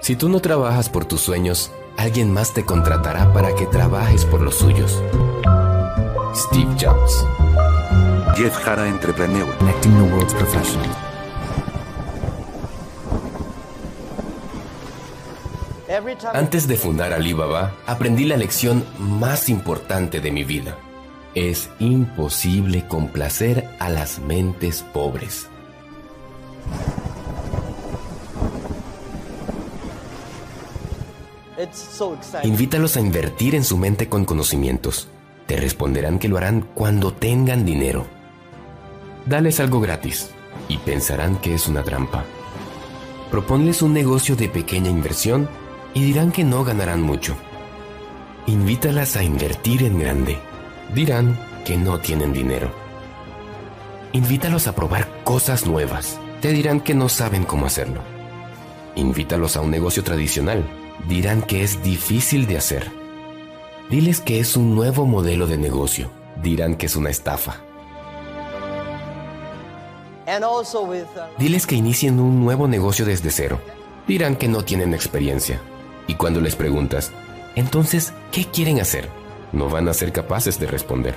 Si tú no trabajas por tus sueños, alguien más te contratará para que trabajes por los suyos. Steve Jobs. Jeff Jara Entrepreneur. Connecting the world's professionals. Antes de fundar Alibaba, aprendí la lección más importante de mi vida. Es imposible complacer a las mentes pobres. Invítalos a invertir en su mente con conocimientos. Te responderán que lo harán cuando tengan dinero. Dales algo gratis y pensarán que es una trampa. Proponles un negocio de pequeña inversión y dirán que no ganarán mucho. Invítalas a invertir en grande. Dirán que no tienen dinero. Invítalos a probar cosas nuevas. Te dirán que no saben cómo hacerlo. Invítalos a un negocio tradicional. Dirán que es difícil de hacer. Diles que es un nuevo modelo de negocio. Dirán que es una estafa. Diles que inicien un nuevo negocio desde cero. Dirán que no tienen experiencia. Y cuando les preguntas, entonces, ¿qué quieren hacer? No van a ser capaces de responder.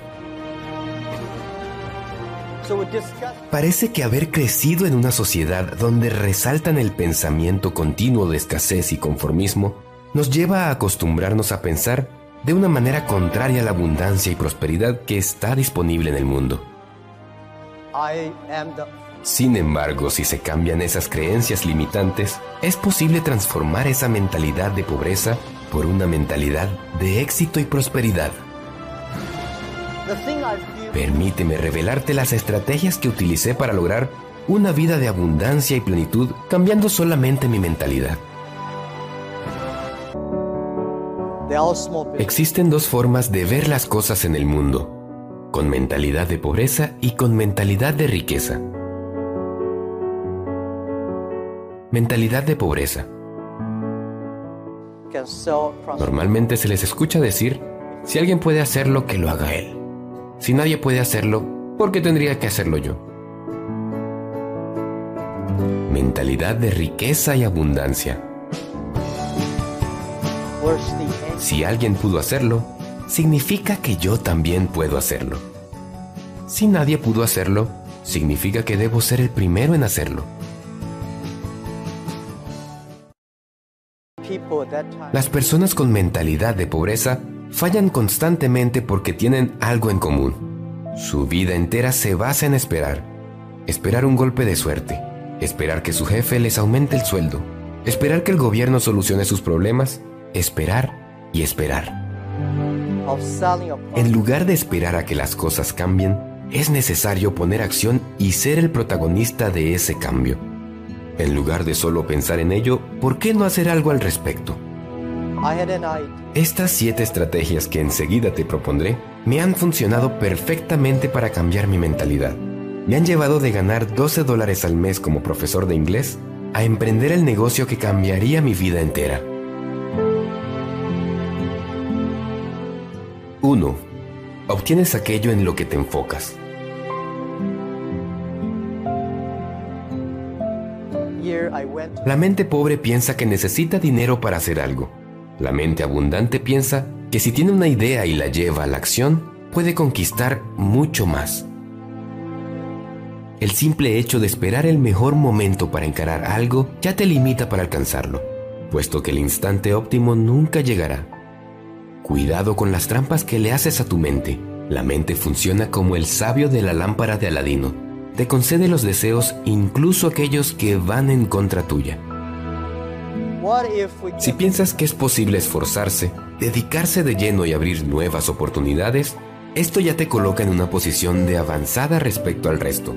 Parece que haber crecido en una sociedad donde resaltan el pensamiento continuo de escasez y conformismo nos lleva a acostumbrarnos a pensar de una manera contraria a la abundancia y prosperidad que está disponible en el mundo. Sin embargo, si se cambian esas creencias limitantes, es posible transformar esa mentalidad de pobreza por una mentalidad de éxito y prosperidad. Permíteme revelarte las estrategias que utilicé para lograr una vida de abundancia y plenitud cambiando solamente mi mentalidad. Existen dos formas de ver las cosas en el mundo, con mentalidad de pobreza y con mentalidad de riqueza. Mentalidad de pobreza. Normalmente se les escucha decir, si alguien puede hacerlo, que lo haga él. Si nadie puede hacerlo, ¿por qué tendría que hacerlo yo? Mentalidad de riqueza y abundancia. Si alguien pudo hacerlo, significa que yo también puedo hacerlo. Si nadie pudo hacerlo, significa que debo ser el primero en hacerlo. Las personas con mentalidad de pobreza fallan constantemente porque tienen algo en común. Su vida entera se basa en esperar. Esperar un golpe de suerte. Esperar que su jefe les aumente el sueldo. Esperar que el gobierno solucione sus problemas. Esperar y esperar. En lugar de esperar a que las cosas cambien, es necesario poner acción y ser el protagonista de ese cambio. En lugar de solo pensar en ello, ¿por qué no hacer algo al respecto? Estas siete estrategias que enseguida te propondré me han funcionado perfectamente para cambiar mi mentalidad. Me han llevado de ganar 12 dólares al mes como profesor de inglés a emprender el negocio que cambiaría mi vida entera. 1. Obtienes aquello en lo que te enfocas. La mente pobre piensa que necesita dinero para hacer algo. La mente abundante piensa que si tiene una idea y la lleva a la acción, puede conquistar mucho más. El simple hecho de esperar el mejor momento para encarar algo ya te limita para alcanzarlo, puesto que el instante óptimo nunca llegará. Cuidado con las trampas que le haces a tu mente. La mente funciona como el sabio de la lámpara de Aladino. Te concede los deseos incluso aquellos que van en contra tuya. Si piensas que es posible esforzarse, dedicarse de lleno y abrir nuevas oportunidades, esto ya te coloca en una posición de avanzada respecto al resto.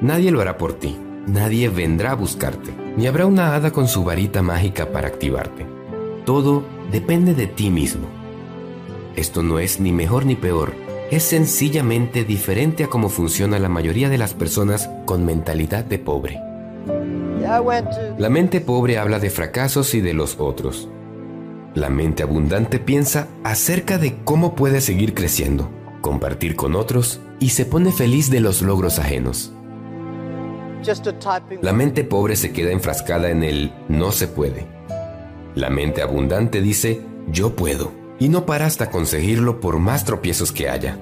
Nadie lo hará por ti, nadie vendrá a buscarte, ni habrá una hada con su varita mágica para activarte. Todo depende de ti mismo. Esto no es ni mejor ni peor, es sencillamente diferente a cómo funciona la mayoría de las personas con mentalidad de pobre. La mente pobre habla de fracasos y de los otros. La mente abundante piensa acerca de cómo puede seguir creciendo, compartir con otros y se pone feliz de los logros ajenos. La mente pobre se queda enfrascada en el no se puede. La mente abundante dice yo puedo y no para hasta conseguirlo por más tropiezos que haya.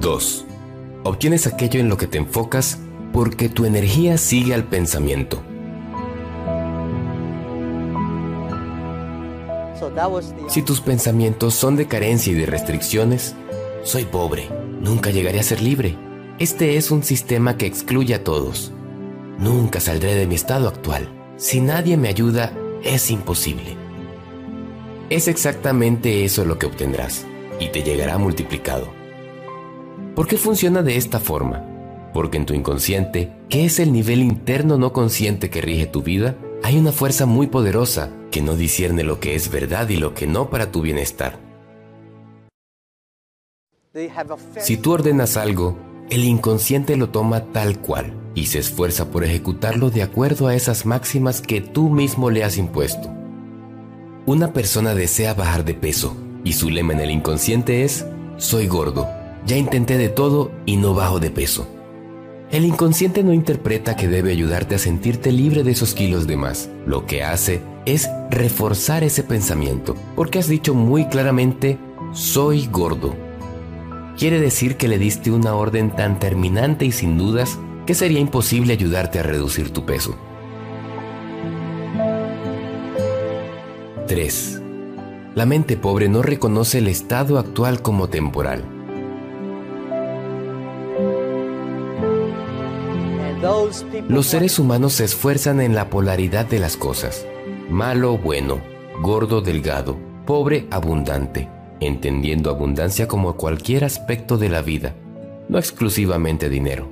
2. Obtienes aquello en lo que te enfocas porque tu energía sigue al pensamiento. Si tus pensamientos son de carencia y de restricciones, soy pobre, nunca llegaré a ser libre. Este es un sistema que excluye a todos. Nunca saldré de mi estado actual. Si nadie me ayuda, es imposible. Es exactamente eso lo que obtendrás y te llegará multiplicado. ¿Por qué funciona de esta forma? Porque en tu inconsciente, que es el nivel interno no consciente que rige tu vida, hay una fuerza muy poderosa que no discierne lo que es verdad y lo que no para tu bienestar. Si tú ordenas algo, el inconsciente lo toma tal cual y se esfuerza por ejecutarlo de acuerdo a esas máximas que tú mismo le has impuesto. Una persona desea bajar de peso y su lema en el inconsciente es, soy gordo, ya intenté de todo y no bajo de peso. El inconsciente no interpreta que debe ayudarte a sentirte libre de esos kilos de más. Lo que hace es reforzar ese pensamiento, porque has dicho muy claramente, soy gordo. Quiere decir que le diste una orden tan terminante y sin dudas que sería imposible ayudarte a reducir tu peso. 3. La mente pobre no reconoce el estado actual como temporal. Los seres humanos se esfuerzan en la polaridad de las cosas. Malo, bueno, gordo, delgado, pobre, abundante, entendiendo abundancia como cualquier aspecto de la vida, no exclusivamente dinero.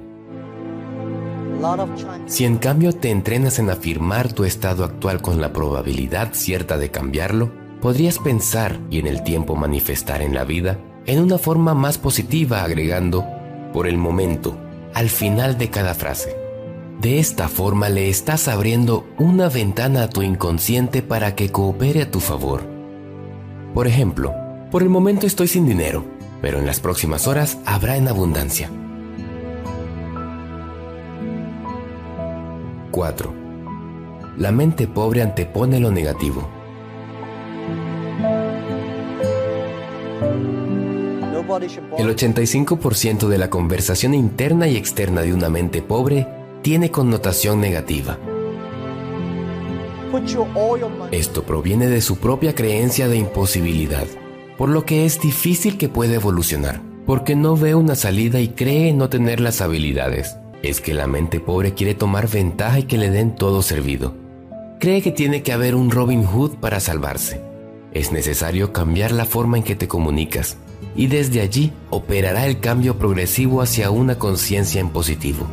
Si en cambio te entrenas en afirmar tu estado actual con la probabilidad cierta de cambiarlo, podrías pensar y en el tiempo manifestar en la vida en una forma más positiva agregando, por el momento, al final de cada frase. De esta forma le estás abriendo una ventana a tu inconsciente para que coopere a tu favor. Por ejemplo, por el momento estoy sin dinero, pero en las próximas horas habrá en abundancia. 4. La mente pobre antepone lo negativo. El 85% de la conversación interna y externa de una mente pobre tiene connotación negativa. Esto proviene de su propia creencia de imposibilidad, por lo que es difícil que pueda evolucionar, porque no ve una salida y cree no tener las habilidades. Es que la mente pobre quiere tomar ventaja y que le den todo servido. Cree que tiene que haber un Robin Hood para salvarse. Es necesario cambiar la forma en que te comunicas y desde allí operará el cambio progresivo hacia una conciencia en positivo.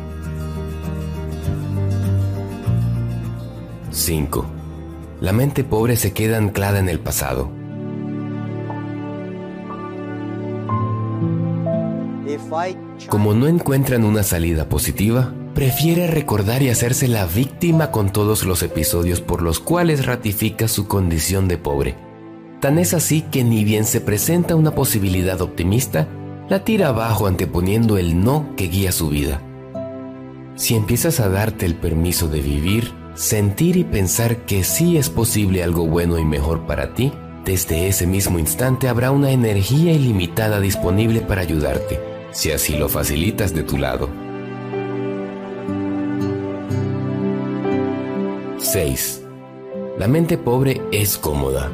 5. La mente pobre se queda anclada en el pasado. Como no encuentran una salida positiva, prefiere recordar y hacerse la víctima con todos los episodios por los cuales ratifica su condición de pobre. Tan es así que ni bien se presenta una posibilidad optimista, la tira abajo anteponiendo el no que guía su vida. Si empiezas a darte el permiso de vivir, sentir y pensar que sí es posible algo bueno y mejor para ti, desde ese mismo instante habrá una energía ilimitada disponible para ayudarte, si así lo facilitas de tu lado. 6. La mente pobre es cómoda.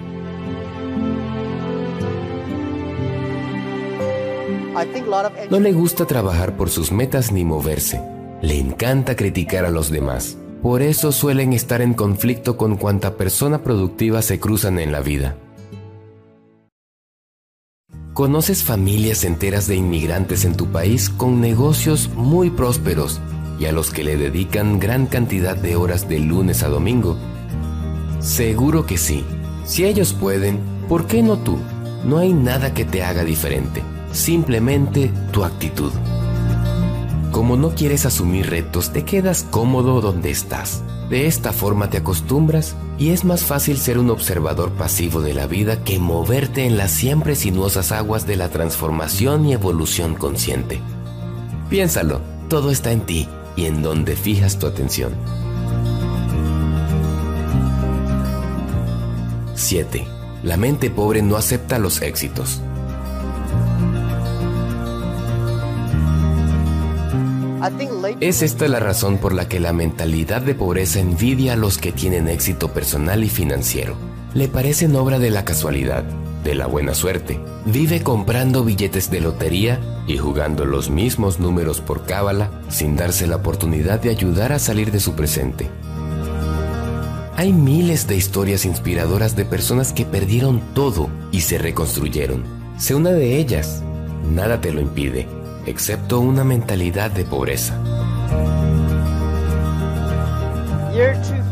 No le gusta trabajar por sus metas ni moverse. Le encanta criticar a los demás. Por eso suelen estar en conflicto con cuanta persona productiva se cruzan en la vida. ¿Conoces familias enteras de inmigrantes en tu país con negocios muy prósperos y a los que le dedican gran cantidad de horas de lunes a domingo? Seguro que sí. Si ellos pueden, ¿por qué no tú? No hay nada que te haga diferente, simplemente tu actitud. Como no quieres asumir retos, te quedas cómodo donde estás. De esta forma te acostumbras y es más fácil ser un observador pasivo de la vida que moverte en las siempre sinuosas aguas de la transformación y evolución consciente. Piénsalo, todo está en ti y en donde fijas tu atención. 7. La mente pobre no acepta los éxitos. Es esta la razón por la que la mentalidad de pobreza envidia a los que tienen éxito personal y financiero. Le parecen obra de la casualidad, de la buena suerte. Vive comprando billetes de lotería y jugando los mismos números por cábala sin darse la oportunidad de ayudar a salir de su presente. Hay miles de historias inspiradoras de personas que perdieron todo y se reconstruyeron. Sé una de ellas. Nada te lo impide excepto una mentalidad de pobreza.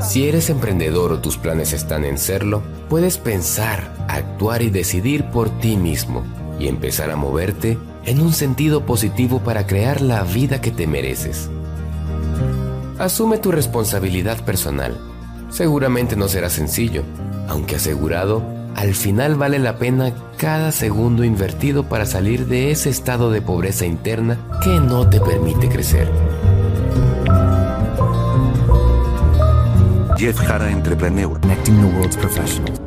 Si eres emprendedor o tus planes están en serlo, puedes pensar, actuar y decidir por ti mismo y empezar a moverte en un sentido positivo para crear la vida que te mereces. Asume tu responsabilidad personal. Seguramente no será sencillo, aunque asegurado al final vale la pena cada segundo invertido para salir de ese estado de pobreza interna que no te permite crecer. Jeff Jara Entrepreneur. Connecting the world's professionals.